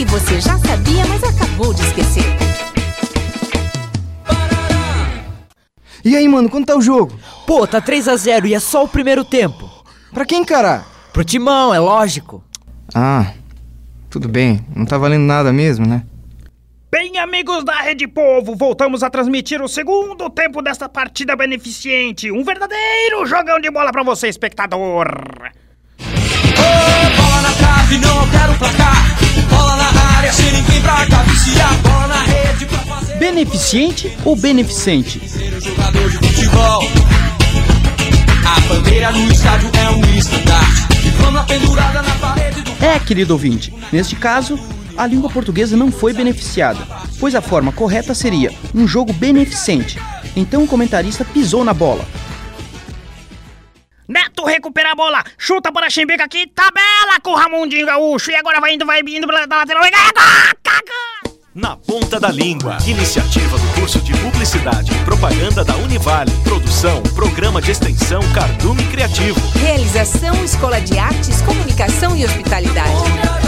que você já sabia, mas acabou de esquecer. E aí, mano, quanto tá o jogo? Pô, tá 3 a 0 e é só o primeiro tempo. Pra quem, cara? Pro Timão, é lógico. Ah, tudo bem. Não tá valendo nada mesmo, né? Bem, amigos da Rede Povo, voltamos a transmitir o segundo tempo desta partida beneficente. Um verdadeiro jogão de bola para você, espectador. Oh, bola, trave, não quero na parede do. É, querido ouvinte, neste caso, a língua portuguesa não foi beneficiada, pois a forma correta seria um jogo beneficente. Então o comentarista pisou na bola. Neto recupera a bola, chuta para Chimbica aqui, tabela com o Ramondinho Gaúcho. E agora vai indo, vai indo pela lateral. e Ponta da Língua. Iniciativa do curso de Publicidade e Propaganda da Univale. Produção, Programa de Extensão Cardume Criativo. Realização Escola de Artes, Comunicação e Hospitalidade.